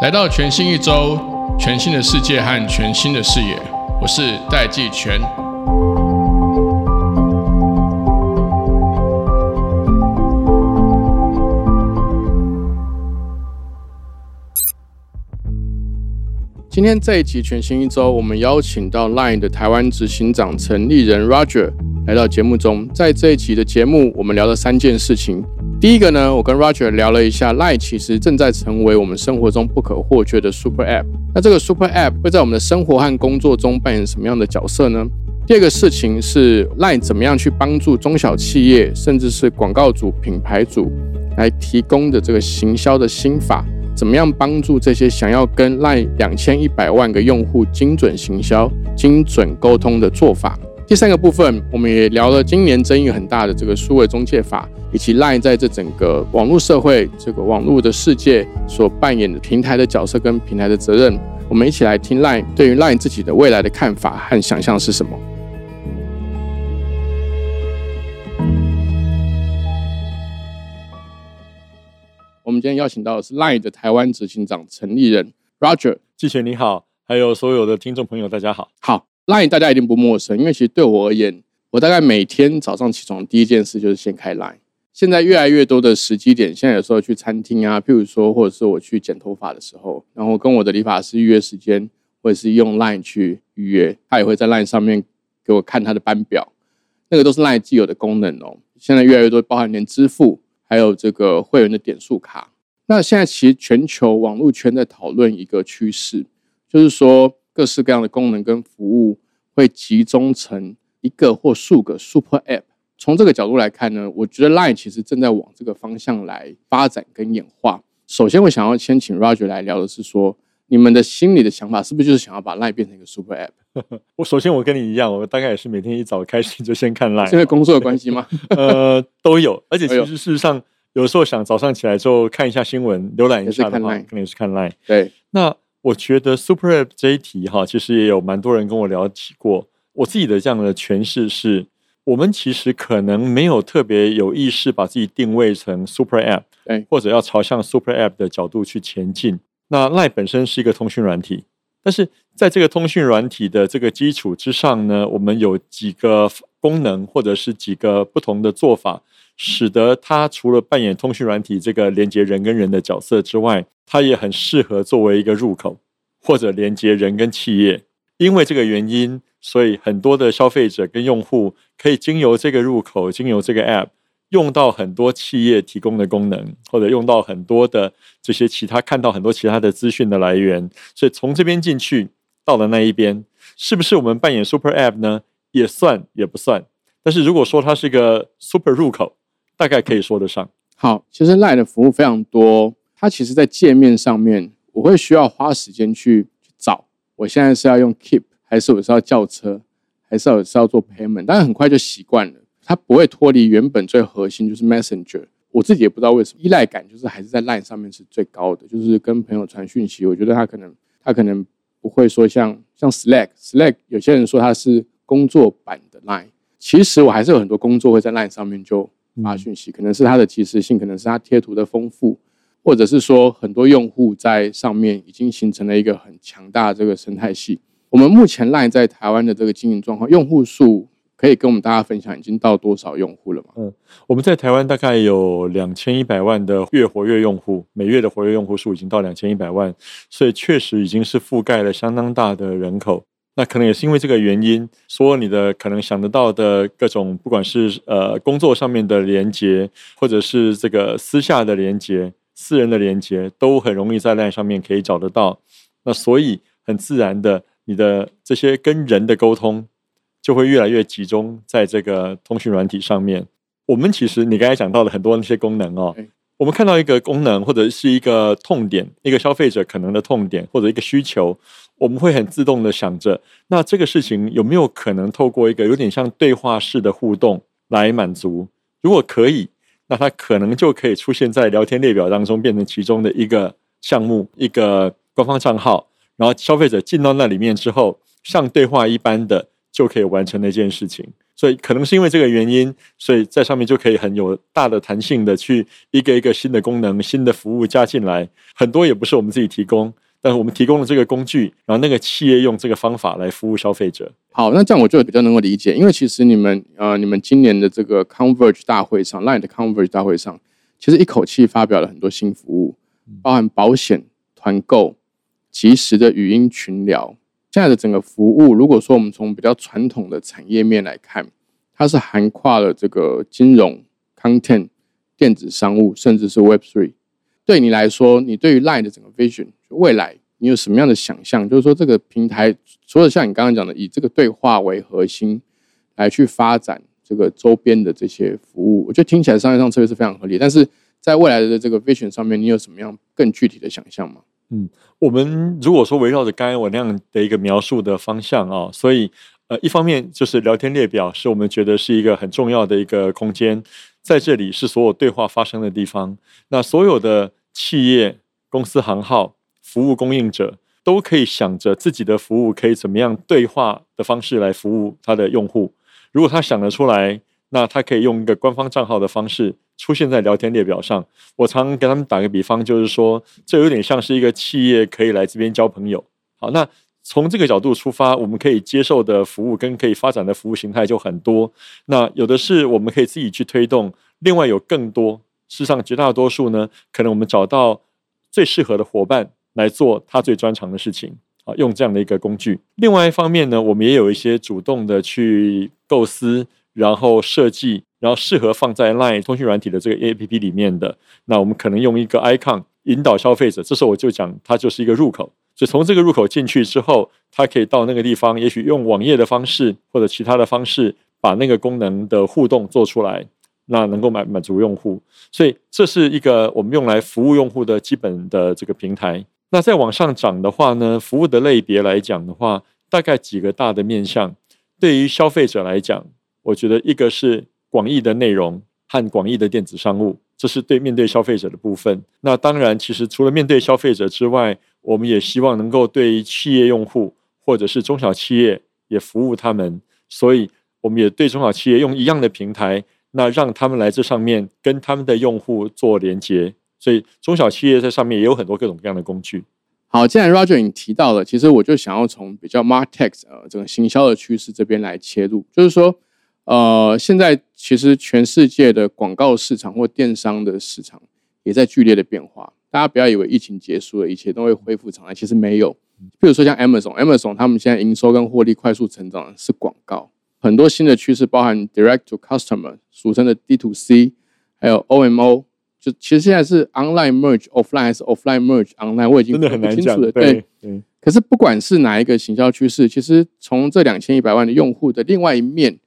来到全新一周，全新的世界和全新的视野，我是戴季全。今天这一集全新一周，我们邀请到 LINE 的台湾执行长陈立人 Roger 来到节目中。在这一集的节目，我们聊了三件事情。第一个呢，我跟 Roger 聊了一下，LINE 其实正在成为我们生活中不可或缺的 Super App。那这个 Super App 会在我们的生活和工作中扮演什么样的角色呢？第二个事情是 LINE 怎么样去帮助中小企业，甚至是广告主、品牌主来提供的这个行销的心法。怎么样帮助这些想要跟 Lie 两千一百万个用户精准行销、精准沟通的做法？第三个部分，我们也聊了今年争议很大的这个数位中介法，以及 LINE 在这整个网络社会、这个网络的世界所扮演的平台的角色跟平台的责任。我们一起来听 LINE 对于 LINE 自己的未来的看法和想象是什么。我们今天邀请到的是 LINE 的台湾执行长陈立人 Roger，季雪你好，还有所有的听众朋友，大家好。好，LINE 大家一定不陌生，因为其实对我而言，我大概每天早上起床第一件事就是先开 LINE。现在越来越多的时机点，现在有时候去餐厅啊，譬如说，或者是我去剪头发的时候，然后跟我的理发师预约时间，或者是用 LINE 去预约，他也会在 LINE 上面给我看他的班表，那个都是 LINE 既有的功能哦。现在越来越多，包含连支付。还有这个会员的点数卡。那现在其实全球网络圈在讨论一个趋势，就是说各式各样的功能跟服务会集中成一个或数个 Super App。从这个角度来看呢，我觉得 Line 其实正在往这个方向来发展跟演化。首先，我想要先请 Roger 来聊的是说，你们的心里的想法是不是就是想要把 Line 变成一个 Super App？我首先我跟你一样，我大概也是每天一早开始就先看 Line，因为工作的关系吗？呃，都有，而且其实事实上，有时候想早上起来之后看一下新闻，浏览一下的话，肯定是看 Line。对，那我觉得 Super App 这一题哈，其实也有蛮多人跟我聊起过。我自己的这样的诠释是，我们其实可能没有特别有意识把自己定位成 Super App，对，或者要朝向 Super App 的角度去前进。那 Line 本身是一个通讯软体。但是在这个通讯软体的这个基础之上呢，我们有几个功能或者是几个不同的做法，使得它除了扮演通讯软体这个连接人跟人的角色之外，它也很适合作为一个入口或者连接人跟企业。因为这个原因，所以很多的消费者跟用户可以经由这个入口，经由这个 App。用到很多企业提供的功能，或者用到很多的这些其他看到很多其他的资讯的来源，所以从这边进去到了那一边，是不是我们扮演 Super App 呢？也算也不算。但是如果说它是一个 Super 入口，大概可以说得上。好，其实 Line 的服务非常多，它其实在界面上面，我会需要花时间去去找。我现在是要用 Keep，还是我是要叫车，还是我是要做 Payment？但是很快就习惯了。它不会脱离原本最核心，就是 Messenger。我自己也不知道为什么依赖感就是还是在 Line 上面是最高的，就是跟朋友传讯息。我觉得他可能他可能不会说像像 Slack，Slack 有些人说它是工作版的 Line。其实我还是有很多工作会在 Line 上面就发讯息，可能是它的及时性，可能是它贴图的丰富，或者是说很多用户在上面已经形成了一个很强大的这个生态系。我们目前 Line 在台湾的这个经营状况，用户数。可以跟我们大家分享，已经到多少用户了吗？嗯，我们在台湾大概有两千一百万的月活跃用户，每月的活跃用户数已经到两千一百万，所以确实已经是覆盖了相当大的人口。那可能也是因为这个原因，所有你的可能想得到的各种，不管是呃工作上面的连接，或者是这个私下的连接、私人的连接，都很容易在 LINE 上面可以找得到。那所以很自然的，你的这些跟人的沟通。就会越来越集中在这个通讯软体上面。我们其实你刚才讲到的很多那些功能哦，我们看到一个功能或者是一个痛点，一个消费者可能的痛点或者一个需求，我们会很自动的想着，那这个事情有没有可能透过一个有点像对话式的互动来满足？如果可以，那它可能就可以出现在聊天列表当中，变成其中的一个项目，一个官方账号。然后消费者进到那里面之后，像对话一般的。就可以完成那件事情，所以可能是因为这个原因，所以在上面就可以很有大的弹性的去一个一个新的功能、新的服务加进来，很多也不是我们自己提供。但是我们提供了这个工具，然后那个企业用这个方法来服务消费者。好，那这样我就比较能够理解，因为其实你们呃，你们今年的这个 Converge 大会上，Line 的 Converge 大会上，其实一口气发表了很多新服务，包含保险、团购、及时的语音群聊。现在的整个服务，如果说我们从比较传统的产业面来看，它是涵跨了这个金融、Content、电子商务，甚至是 Web Three。对你来说，你对于 Line 的整个 Vision。未来你有什么样的想象？就是说，这个平台除了像你刚刚讲的，以这个对话为核心来去发展这个周边的这些服务，我觉得听起来商业上策略是非常合理。但是在未来的这个 vision 上面，你有什么样更具体的想象吗？嗯，我们如果说围绕着刚才我那样的一个描述的方向啊，所以呃，一方面就是聊天列表是我们觉得是一个很重要的一个空间，在这里是所有对话发生的地方。那所有的企业、公司行号。服务供应者都可以想着自己的服务可以怎么样对话的方式来服务他的用户。如果他想得出来，那他可以用一个官方账号的方式出现在聊天列表上。我常给他们打个比方，就是说这有点像是一个企业可以来这边交朋友。好，那从这个角度出发，我们可以接受的服务跟可以发展的服务形态就很多。那有的是我们可以自己去推动，另外有更多，事实上绝大多数呢，可能我们找到最适合的伙伴。来做他最专长的事情啊，用这样的一个工具。另外一方面呢，我们也有一些主动的去构思，然后设计，然后适合放在 Line 通讯软体的这个 APP 里面的。那我们可能用一个 icon 引导消费者，这时候我就讲它就是一个入口。所以从这个入口进去之后，他可以到那个地方，也许用网页的方式或者其他的方式，把那个功能的互动做出来，那能够满满足用户。所以这是一个我们用来服务用户的基本的这个平台。那再往上涨的话呢？服务的类别来讲的话，大概几个大的面向。对于消费者来讲，我觉得一个是广义的内容和广义的电子商务，这是对面对消费者的部分。那当然，其实除了面对消费者之外，我们也希望能够对于企业用户或者是中小企业也服务他们。所以，我们也对中小企业用一样的平台，那让他们来这上面跟他们的用户做连接。所以中小企业在上面也有很多各种各样的工具。好，既然 Roger 已经提到了，其实我就想要从比较 Martech 呃这个行销的趋势这边来切入，就是说，呃，现在其实全世界的广告市场或电商的市场也在剧烈的变化。大家不要以为疫情结束了，一切都会恢复常态，其实没有。比如说像 Amazon，Amazon 他们现在营收跟获利快速成长是广告，很多新的趋势包含 Direct to Customer，俗称的 D to C，还有 OMO。就其实现在是 online merge offline 还是 offline merge online，我已经真的很难讲了。对，对。可是不管是哪一个行销趋势，其实从这两千一百万的用户的另外一面，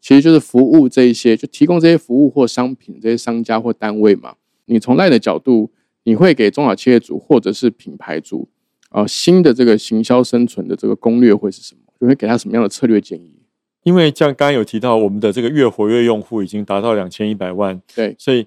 其实就是服务这一些，就提供这些服务或商品这些商家或单位嘛。你从赖的角度，你会给中小企业主或者是品牌主啊新的这个行销生存的这个攻略会是什么？你会给他什么样的策略建议？因为像刚刚有提到，我们的这个月活跃用户已经达到两千一百万，对，所以。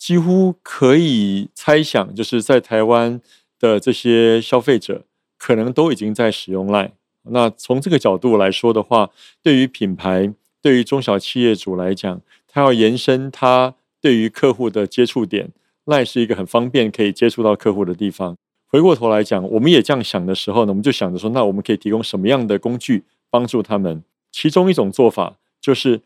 几乎可以猜想，就是在台湾的这些消费者可能都已经在使用 Line。那从这个角度来说的话，对于品牌、对于中小企业主来讲，他要延伸他对于客户的接触点，Line 是一个很方便可以接触到客户的地方。回过头来讲，我们也这样想的时候呢，我们就想着说，那我们可以提供什么样的工具帮助他们？其中一种做法就是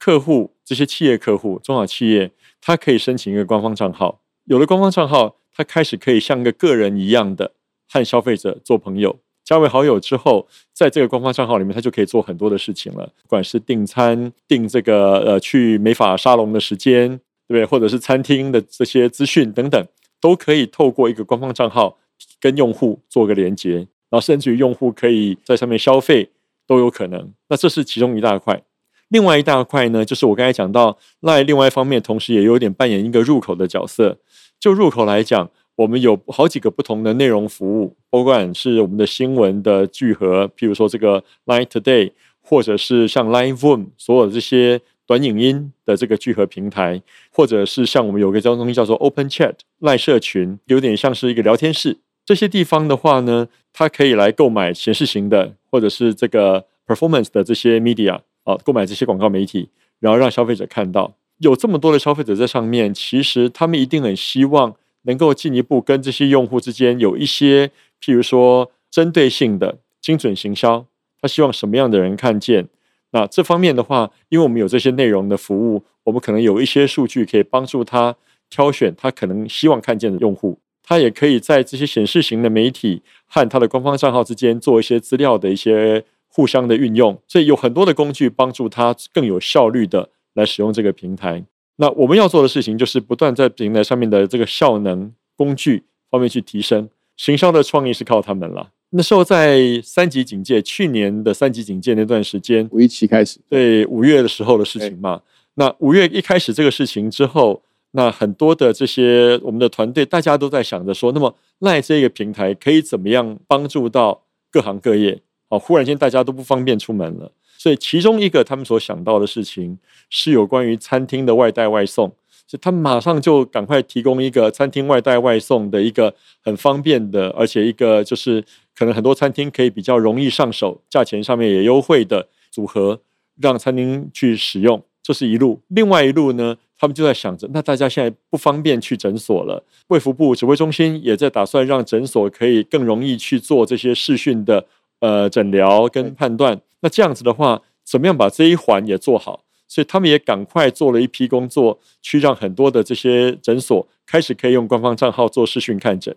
客户这些企业客户、中小企业。他可以申请一个官方账号，有了官方账号，他开始可以像个个人一样的和消费者做朋友，加为好友之后，在这个官方账号里面，他就可以做很多的事情了，不管是订餐、订这个呃去美发沙龙的时间，对不对？或者是餐厅的这些资讯等等，都可以透过一个官方账号跟用户做个连接，然后甚至于用户可以在上面消费都有可能。那这是其中一大块。另外一大块呢，就是我刚才讲到，Line 另外一方面，同时也有点扮演一个入口的角色。就入口来讲，我们有好几个不同的内容服务，不管是我们的新闻的聚合，譬如说这个 Line Today，或者是像 Line Room 所有这些短影音的这个聚合平台，或者是像我们有个叫东西叫做 Open Chat Line 社群，有点像是一个聊天室。这些地方的话呢，它可以来购买显示型的，或者是这个 Performance 的这些 Media。啊购买这些广告媒体，然后让消费者看到有这么多的消费者在上面，其实他们一定很希望能够进一步跟这些用户之间有一些，譬如说针对性的精准行销，他希望什么样的人看见？那这方面的话，因为我们有这些内容的服务，我们可能有一些数据可以帮助他挑选他可能希望看见的用户。他也可以在这些显示型的媒体和他的官方账号之间做一些资料的一些互相的运用，所以有很多的工具帮助他更有效率的来使用这个平台。那我们要做的事情就是不断在平台上面的这个效能工具方面去提升。行销的创意是靠他们了。那时候在三级警戒，去年的三级警戒那段时间，五一期开始，对五月的时候的事情嘛。那五月一开始这个事情之后。那很多的这些我们的团队，大家都在想着说，那么赖这个平台可以怎么样帮助到各行各业？哦，忽然间大家都不方便出门了，所以其中一个他们所想到的事情是有关于餐厅的外带外送，所以他马上就赶快提供一个餐厅外带外送的一个很方便的，而且一个就是可能很多餐厅可以比较容易上手，价钱上面也优惠的组合，让餐厅去使用。这是一路，另外一路呢？他们就在想着，那大家现在不方便去诊所了。卫福部指挥中心也在打算让诊所可以更容易去做这些视讯的呃诊疗跟判断。那这样子的话，怎么样把这一环也做好？所以他们也赶快做了一批工作，去让很多的这些诊所开始可以用官方账号做视讯看诊。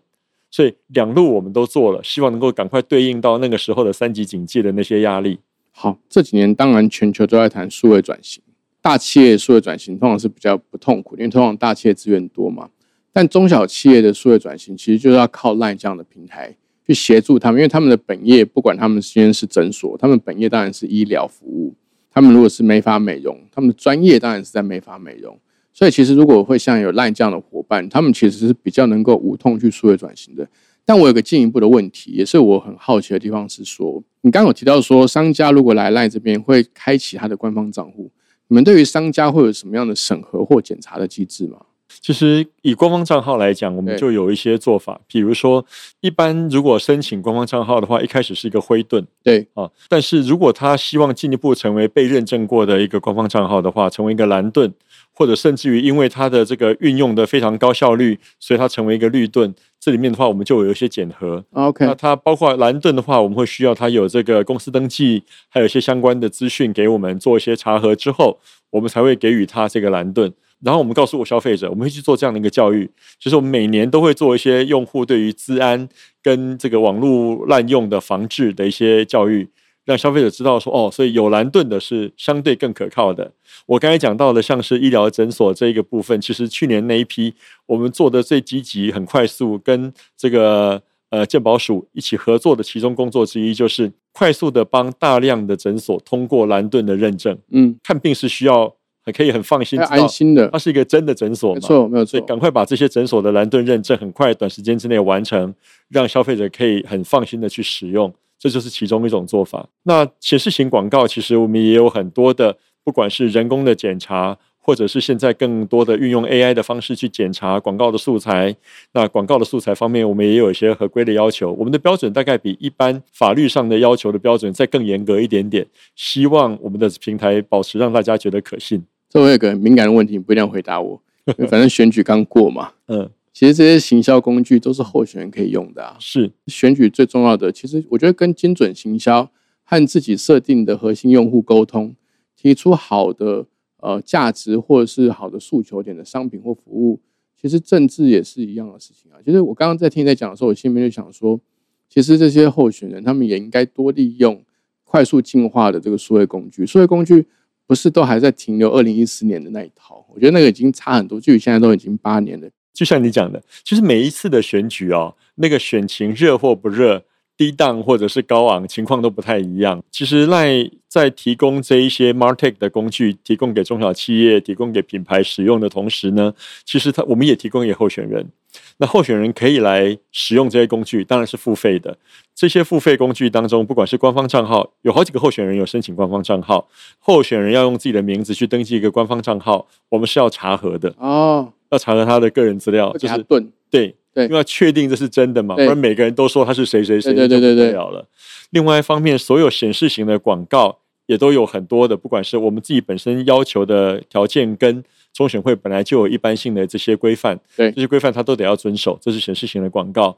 所以两路我们都做了，希望能够赶快对应到那个时候的三级警戒的那些压力。好，这几年当然全球都在谈数位转型。大企业数位转型通常是比较不痛苦，因为通常大企业资源多嘛。但中小企业的数位转型其实就是要靠 LINE 这样的平台去协助他们，因为他们的本业不管他们今天是诊所，他们本业当然是医疗服务；他们如果是美发美容，他们的专业当然是在美发美容。所以其实如果会像有 LINE 这样的伙伴，他们其实是比较能够无痛去数位转型的。但我有个进一步的问题，也是我很好奇的地方是说，你刚刚有提到说，商家如果来 LINE 这边会开启他的官方账户。你们对于商家会有什么样的审核或检查的机制吗？其实以官方账号来讲，我们就有一些做法。比如说，一般如果申请官方账号的话，一开始是一个灰盾，对啊。但是如果他希望进一步成为被认证过的一个官方账号的话，成为一个蓝盾，或者甚至于因为它的这个运用的非常高效率，所以它成为一个绿盾。这里面的话，我们就有一些检核。OK，那它包括蓝盾的话，我们会需要它有这个公司登记，还有一些相关的资讯给我们做一些查核之后，我们才会给予它这个蓝盾。然后我们告诉我消费者，我们会去做这样的一个教育，就是我们每年都会做一些用户对于治安跟这个网络滥用的防治的一些教育，让消费者知道说哦，所以有蓝盾的是相对更可靠的。我刚才讲到的，像是医疗诊所这一个部分，其实去年那一批我们做的最积极、很快速，跟这个呃健保署一起合作的其中工作之一，就是快速的帮大量的诊所通过蓝盾的认证。嗯，看病是需要。可以很放心、安心的，它是一个真的诊所，没错，没有错。所以赶快把这些诊所的蓝盾认证，很快短时间之内完成，让消费者可以很放心的去使用，这就是其中一种做法。那显示型广告，其实我们也有很多的，不管是人工的检查，或者是现在更多的运用 AI 的方式去检查广告的素材。那广告的素材方面，我们也有一些合规的要求，我们的标准大概比一般法律上的要求的标准再更严格一点点，希望我们的平台保持让大家觉得可信。这我有个敏感的问题，你不一定要回答我。反正选举刚过嘛，嗯，其实这些行销工具都是候选人可以用的啊。是选举最重要的，其实我觉得跟精准行销和自己设定的核心用户沟通，提出好的呃价值或者是好的诉求点的商品或服务，其实政治也是一样的事情啊。其实我刚刚在听你在讲的时候，我心里面就想说，其实这些候选人他们也应该多利用快速进化的这个数位工具，数位工具。不是都还在停留二零一四年的那一套？我觉得那个已经差很多，距离现在都已经八年了。就像你讲的，其实每一次的选举哦，那个选情热或不热。低档或者是高昂，情况都不太一样。其实赖在提供这一些 Martech 的工具，提供给中小企业、提供给品牌使用的同时呢，其实他我们也提供给候选人。那候选人可以来使用这些工具，当然是付费的。这些付费工具当中，不管是官方账号，有好几个候选人有申请官方账号，候选人要用自己的名字去登记一个官方账号，我们是要查核的哦，要查核他的个人资料，就是盾对。对，因为要确定这是真的嘛，不然每个人都说他是谁谁谁，对对对对了了。另外一方面，所有显示型的广告也都有很多的，不管是我们自己本身要求的条件，跟中选会本来就有一般性的这些规范，对这些规范它都得要遵守，这是显示型的广告。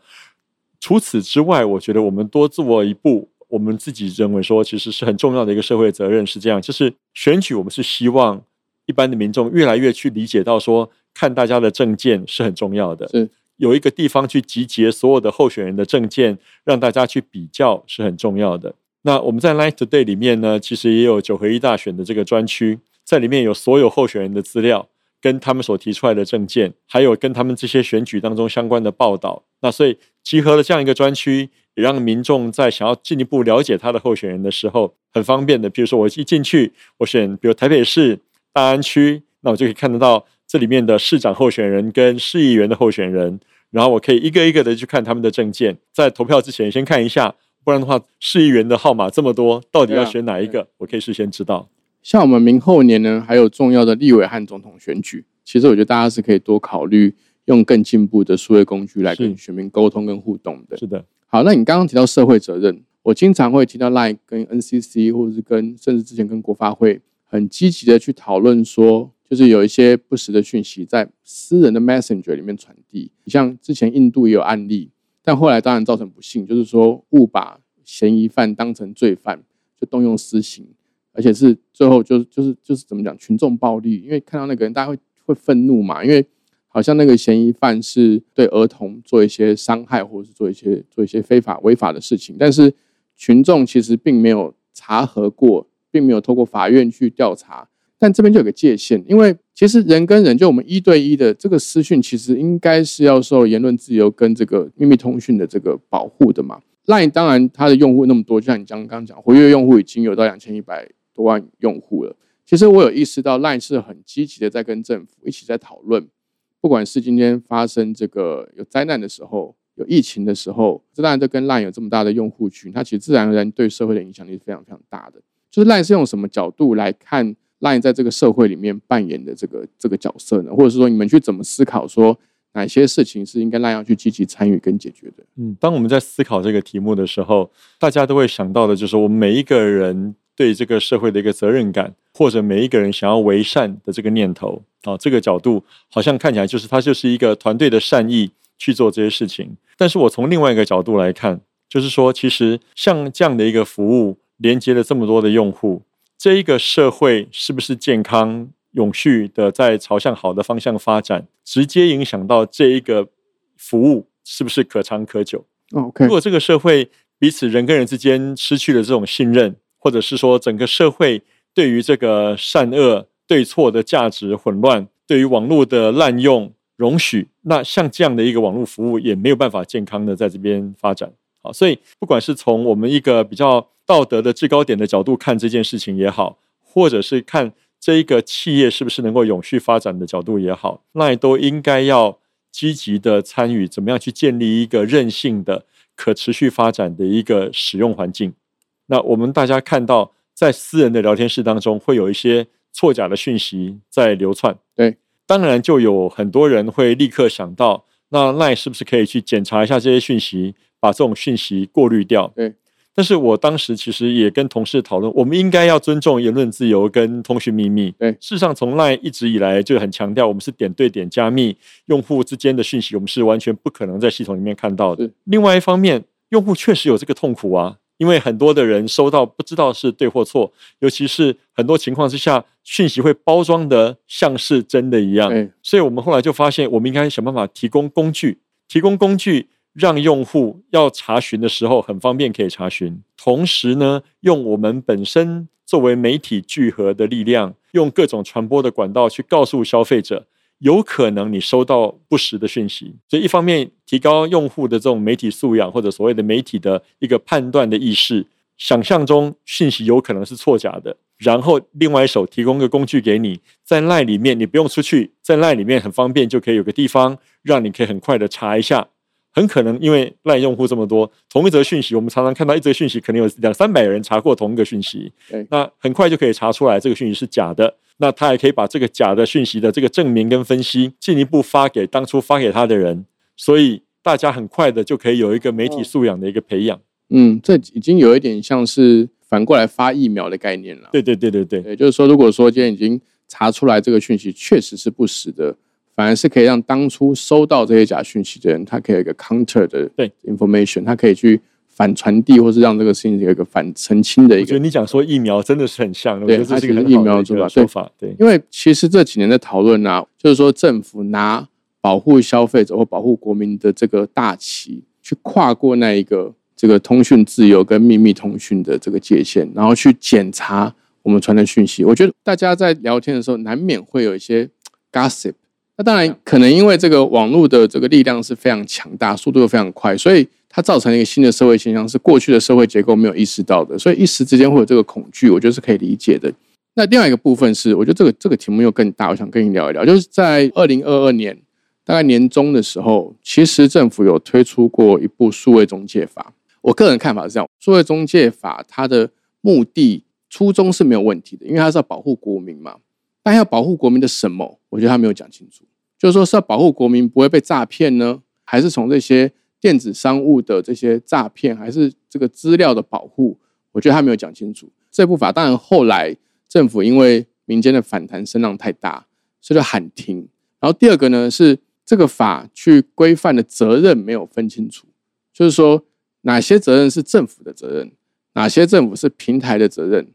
除此之外，我觉得我们多做一步，我们自己认为说，其实是很重要的一个社会责任，是这样，就是选举，我们是希望一般的民众越来越去理解到说，看大家的证件是很重要的，是有一个地方去集结所有的候选人的证件，让大家去比较是很重要的。那我们在 Line Today 里面呢，其实也有九合一大选的这个专区，在里面有所有候选人的资料，跟他们所提出来的证件，还有跟他们这些选举当中相关的报道。那所以集合了这样一个专区，也让民众在想要进一步了解他的候选人的时候，很方便的。比如说我一进去，我选比如台北市大安区，那我就可以看得到这里面的市长候选人跟市议员的候选人，然后我可以一个一个的去看他们的证件，在投票之前先看一下。不然的话，市议员的号码这么多，到底要选哪一个？我可以事先知道。像我们明后年呢，还有重要的立委和总统选举，其实我觉得大家是可以多考虑用更进步的数位工具来跟选民沟通跟互动的。是的，好，那你刚刚提到社会责任，我经常会提到 LINE 跟 NCC 或者是跟甚至之前跟国发会很积极的去讨论说，就是有一些不实的讯息在私人的 Messenger 里面传递。像之前印度也有案例。但后来当然造成不幸，就是说误把嫌疑犯当成罪犯，就动用私刑，而且是最后就就是就是怎么讲，群众暴力，因为看到那个人，大家会会愤怒嘛，因为好像那个嫌疑犯是对儿童做一些伤害，或者是做一些做一些非法违法的事情，但是群众其实并没有查核过，并没有透过法院去调查。但这边就有个界限，因为其实人跟人就我们一对一的这个私讯，其实应该是要受言论自由跟这个秘密通讯的这个保护的嘛。Line 当然它的用户那么多，就像你刚刚讲，活跃用户已经有到两千一百多万用户了。其实我有意识到 Line 是很积极的在跟政府一起在讨论，不管是今天发生这个有灾难的时候，有疫情的时候，这当然都跟 Line 有这么大的用户群，它其实自然而然对社会的影响力是非常非常大的。就是 Line 是用什么角度来看？Line 在这个社会里面扮演的这个这个角色呢，或者是说你们去怎么思考，说哪些事情是应该 Line 要去积极参与跟解决的？嗯，当我们在思考这个题目的时候，大家都会想到的就是我们每一个人对这个社会的一个责任感，或者每一个人想要为善的这个念头啊，这个角度好像看起来就是它就是一个团队的善意去做这些事情。但是我从另外一个角度来看，就是说，其实像这样的一个服务，连接了这么多的用户。这一个社会是不是健康、永续的，在朝向好的方向发展，直接影响到这一个服务是不是可长可久？OK，如果这个社会彼此人跟人之间失去了这种信任，或者是说整个社会对于这个善恶对错的价值混乱，对于网络的滥用容许，那像这样的一个网络服务也没有办法健康的在这边发展。好，所以不管是从我们一个比较道德的制高点的角度看这件事情也好，或者是看这一个企业是不是能够永续发展的角度也好，那也都应该要积极的参与，怎么样去建立一个韧性的、可持续发展的一个使用环境。那我们大家看到，在私人的聊天室当中，会有一些错假的讯息在流窜。对，当然就有很多人会立刻想到，那赖是不是可以去检查一下这些讯息？把这种讯息过滤掉。对，但是我当时其实也跟同事讨论，我们应该要尊重言论自由跟通讯秘密。对，事实上从来一直以来就很强调，我们是点对点加密，用户之间的讯息我们是完全不可能在系统里面看到的。另外一方面，用户确实有这个痛苦啊，因为很多的人收到不知道是对或错，尤其是很多情况之下，讯息会包装的像是真的一样。所以我们后来就发现，我们应该想办法提供工具，提供工具。让用户要查询的时候很方便，可以查询。同时呢，用我们本身作为媒体聚合的力量，用各种传播的管道去告诉消费者，有可能你收到不实的讯息。所以，一方面提高用户的这种媒体素养，或者所谓的媒体的一个判断的意识，想象中讯息有可能是错假的。然后，另外一手提供个工具给你，在赖里面你不用出去，在赖里面很方便，就可以有个地方让你可以很快的查一下。很可能因为赖用户这么多，同一则讯息，我们常常看到一则讯息，可能有两三百人查过同一个讯息，那很快就可以查出来这个讯息是假的。那他也可以把这个假的讯息的这个证明跟分析进一步发给当初发给他的人，所以大家很快的就可以有一个媒体素养的一个培养。嗯，这已经有一点像是反过来发疫苗的概念了。对对对对对，也，就是说，如果说今天已经查出来这个讯息确实是不实的，反而是可以让当初收到这些假讯息的人，他可以有一个 counter 的对 information，他可以去反传递，或是让这个事情有一个反澄清的一个。我觉得你讲说疫苗真的是很像，我对觉得这是一个疫苗做法个说法。对，因为其实这几年的讨论啊，就是说政府拿保护消费者或保护国民的这个大旗，去跨过那一个这个通讯自由跟秘密通讯的这个界限，然后去检查我们传的讯息。我觉得大家在聊天的时候，难免会有一些 gossip。那当然，可能因为这个网络的这个力量是非常强大，速度又非常快，所以它造成了一个新的社会现象，是过去的社会结构没有意识到的，所以一时之间会有这个恐惧，我觉得是可以理解的。那另外一个部分是，我觉得这个这个题目又更大，我想跟你聊一聊，就是在二零二二年大概年中的时候，其实政府有推出过一部数位中介法。我个人看法是这样，数位中介法它的目的初衷是没有问题的，因为它是要保护国民嘛。但要保护国民的什么？我觉得他没有讲清楚。就是说是要保护国民不会被诈骗呢，还是从这些电子商务的这些诈骗，还是这个资料的保护？我觉得他没有讲清楚。这部法当然后来政府因为民间的反弹声浪太大，所以就喊停。然后第二个呢是这个法去规范的责任没有分清楚，就是说哪些责任是政府的责任，哪些政府是平台的责任，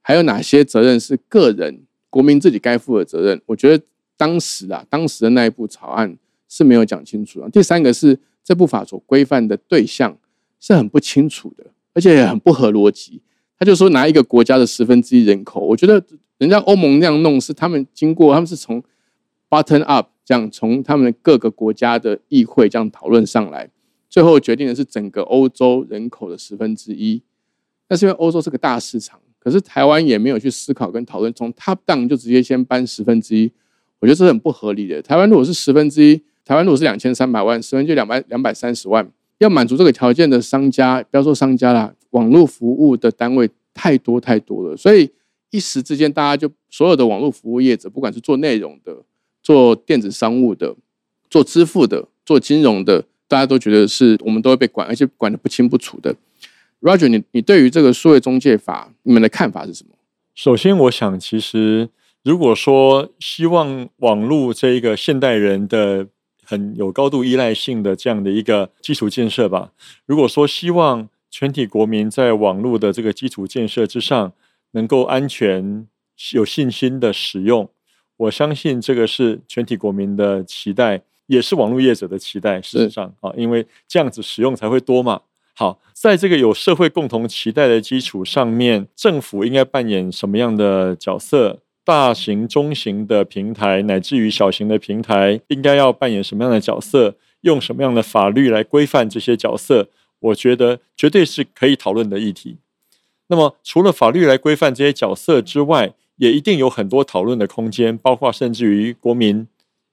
还有哪些责任是个人国民自己该负的责任。我觉得当时啊，当时的那一部草案是没有讲清楚的。第三个是这部法所规范的对象是很不清楚的，而且也很不合逻辑。他就说拿一个国家的十分之一人口，我觉得人家欧盟那样弄是他们经过，他们是从 button up 这样从他们各个国家的议会这样讨论上来，最后决定的是整个欧洲人口的十分之一。那是因为欧洲是个大市场，可是台湾也没有去思考跟讨论，从 top down 就直接先搬十分之一，我觉得这是很不合理的。台湾如果是十分之一，台湾如果是两千三百万，十分之一两百两百三十万，要满足这个条件的商家，不要说商家啦，网络服务的单位太多太多了，所以一时之间，大家就所有的网络服务业者，不管是做内容的、做电子商务的、做支付的、做金融的，大家都觉得是我们都会被管，而且管的不清不楚的。Roger，你你对于这个数位中介法，你们的看法是什么？首先，我想，其实如果说希望网络这一个现代人的很有高度依赖性的这样的一个基础建设吧，如果说希望全体国民在网络的这个基础建设之上能够安全、有信心的使用，我相信这个是全体国民的期待，也是网络业者的期待。事实上啊，因为这样子使用才会多嘛。好，在这个有社会共同期待的基础上面，政府应该扮演什么样的角色？大型、中型的平台，乃至于小型的平台，应该要扮演什么样的角色？用什么样的法律来规范这些角色？我觉得绝对是可以讨论的议题。那么，除了法律来规范这些角色之外，也一定有很多讨论的空间，包括甚至于国民。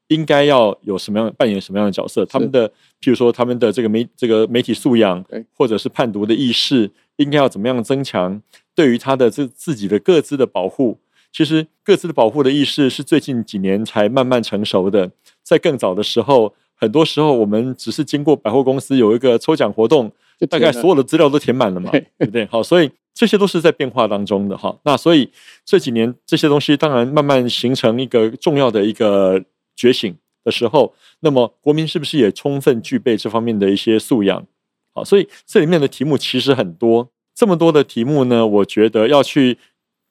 应该要有什么样扮演什么样的角色？他们的，譬如说他们的这个媒这个媒体素养，或者是判读的意识，应该要怎么样增强？对于他的这自己的各自的保护，其实各自的保护的意识是最近几年才慢慢成熟的。在更早的时候，很多时候我们只是经过百货公司有一个抽奖活动，就大概所有的资料都填满了嘛，对不对？好，所以这些都是在变化当中的哈。那所以这几年这些东西当然慢慢形成一个重要的一个。觉醒的时候，那么国民是不是也充分具备这方面的一些素养？好，所以这里面的题目其实很多，这么多的题目呢，我觉得要去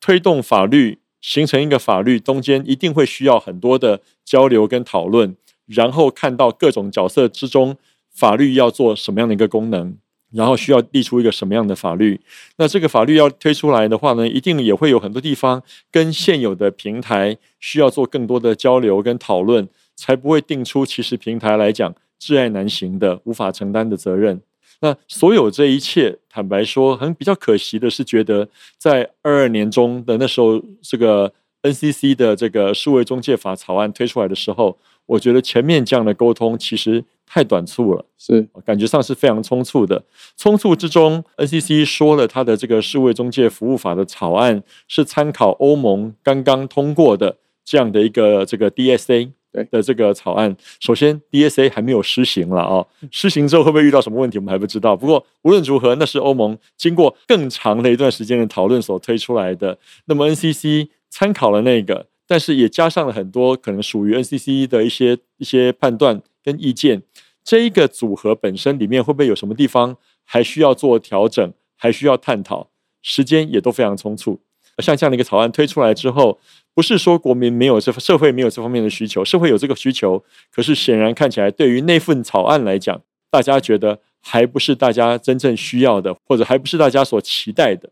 推动法律形成一个法律，中间一定会需要很多的交流跟讨论，然后看到各种角色之中，法律要做什么样的一个功能，然后需要立出一个什么样的法律。那这个法律要推出来的话呢，一定也会有很多地方跟现有的平台需要做更多的交流跟讨论。才不会定出其实平台来讲挚爱难行的无法承担的责任。那所有这一切，坦白说，很比较可惜的是，觉得在二二年中的那时候，这个 NCC 的这个数位中介法草案推出来的时候，我觉得前面这样的沟通其实太短促了，是感觉上是非常匆促的。匆促之中，NCC 说了他的这个数位中介服务法的草案是参考欧盟刚刚通过的这样的一个这个 DSA。对的这个草案，首先 DSA 还没有施行了哦，施行之后会不会遇到什么问题，我们还不知道。不过无论如何，那是欧盟经过更长的一段时间的讨论所推出来的。那么 NCC 参考了那个，但是也加上了很多可能属于 NCC 的一些一些判断跟意见。这一个组合本身里面会不会有什么地方还需要做调整，还需要探讨？时间也都非常匆促。像这样的一个草案推出来之后。不是说国民没有这社会没有这方面的需求，社会有这个需求，可是显然看起来对于那份草案来讲，大家觉得还不是大家真正需要的，或者还不是大家所期待的。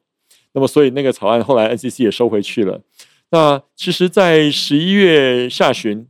那么，所以那个草案后来 NCC 也收回去了。那其实，在十一月下旬，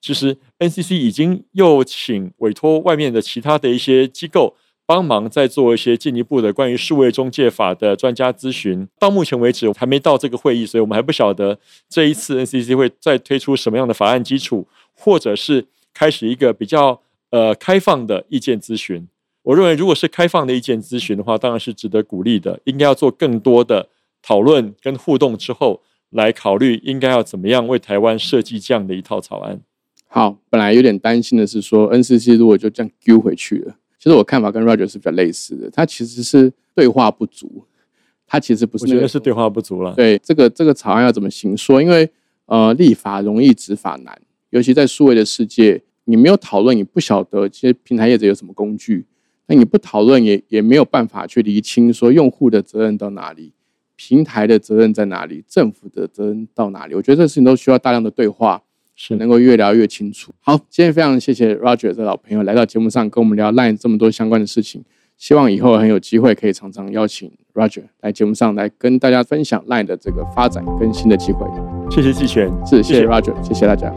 其实 NCC 已经又请委托外面的其他的一些机构。帮忙再做一些进一步的关于数位中介法的专家咨询。到目前为止还没到这个会议，所以我们还不晓得这一次 NCC 会再推出什么样的法案基础，或者是开始一个比较呃开放的意见咨询。我认为，如果是开放的意见咨询的话，当然是值得鼓励的。应该要做更多的讨论跟互动之后，来考虑应该要怎么样为台湾设计这样的一套草案。好，本来有点担心的是说 NCC 如果就这样丢回去了。其实我看法跟 Roger 是比较类似的，他其实是对话不足，他其实不是。我觉得是对话不足了。对这个这个草案要怎么行说？因为呃，立法容易，执法难，尤其在数位的世界，你没有讨论，你不晓得这些平台业者有什么工具，那你不讨论也也没有办法去厘清说用户的责任到哪里，平台的责任在哪里，政府的责任到哪里？我觉得这事情都需要大量的对话。是能够越聊越清楚。好，今天非常谢谢 Roger 这老朋友来到节目上跟我们聊 Line 这么多相关的事情。希望以后很有机会可以常常邀请 Roger 来节目上来跟大家分享 Line 的这个发展跟新的机会。谢谢季全，是谢谢 Roger，谢谢大家。